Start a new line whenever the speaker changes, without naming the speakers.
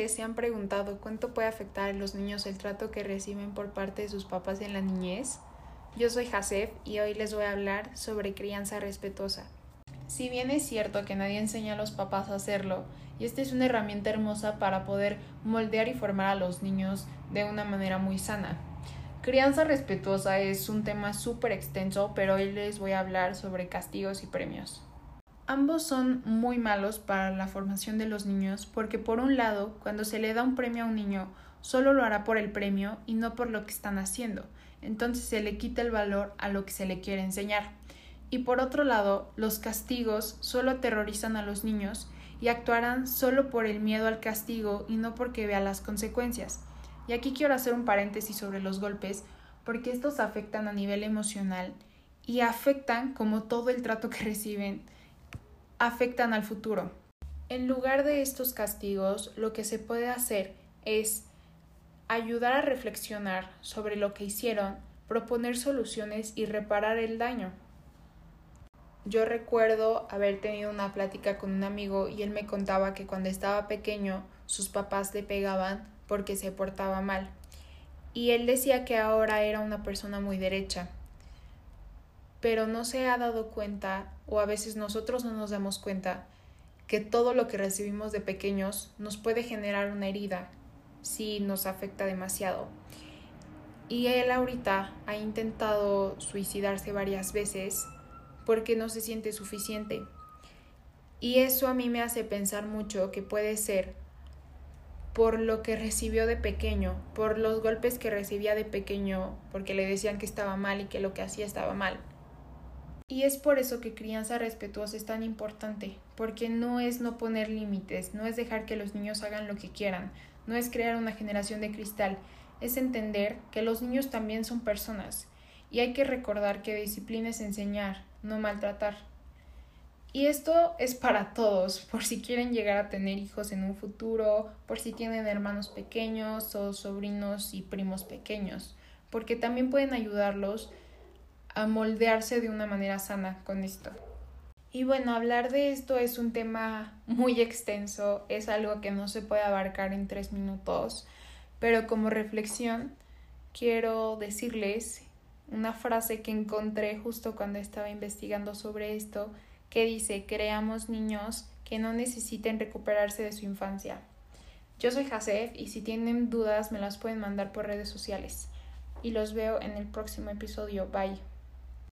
ustedes se han preguntado cuánto puede afectar a los niños el trato que reciben por parte de sus papás en la niñez? Yo soy Hasef y hoy les voy a hablar sobre crianza respetuosa. Si bien es cierto que nadie enseña a los papás a hacerlo, y esta es una herramienta hermosa para poder moldear y formar a los niños de una manera muy sana. Crianza respetuosa es un tema súper extenso, pero hoy les voy a hablar sobre castigos y premios. Ambos son muy malos para la formación de los niños porque por un lado, cuando se le da un premio a un niño, solo lo hará por el premio y no por lo que están haciendo. Entonces se le quita el valor a lo que se le quiere enseñar. Y por otro lado, los castigos solo aterrorizan a los niños y actuarán solo por el miedo al castigo y no porque vean las consecuencias. Y aquí quiero hacer un paréntesis sobre los golpes porque estos afectan a nivel emocional y afectan como todo el trato que reciben afectan al futuro. En lugar de estos castigos, lo que se puede hacer es ayudar a reflexionar sobre lo que hicieron, proponer soluciones y reparar el daño. Yo recuerdo haber tenido una plática con un amigo y él me contaba que cuando estaba pequeño sus papás le pegaban porque se portaba mal. Y él decía que ahora era una persona muy derecha pero no se ha dado cuenta, o a veces nosotros no nos damos cuenta, que todo lo que recibimos de pequeños nos puede generar una herida si nos afecta demasiado. Y él ahorita ha intentado suicidarse varias veces porque no se siente suficiente. Y eso a mí me hace pensar mucho que puede ser por lo que recibió de pequeño, por los golpes que recibía de pequeño, porque le decían que estaba mal y que lo que hacía estaba mal. Y es por eso que crianza respetuosa es tan importante, porque no es no poner límites, no es dejar que los niños hagan lo que quieran, no es crear una generación de cristal, es entender que los niños también son personas y hay que recordar que disciplina es enseñar, no maltratar. Y esto es para todos, por si quieren llegar a tener hijos en un futuro, por si tienen hermanos pequeños o sobrinos y primos pequeños, porque también pueden ayudarlos a moldearse de una manera sana con esto. Y bueno, hablar de esto es un tema muy extenso, es algo que no se puede abarcar en tres minutos, pero como reflexión quiero decirles una frase que encontré justo cuando estaba investigando sobre esto, que dice, creamos niños que no necesiten recuperarse de su infancia. Yo soy Hasef y si tienen dudas me las pueden mandar por redes sociales. Y los veo en el próximo episodio. Bye.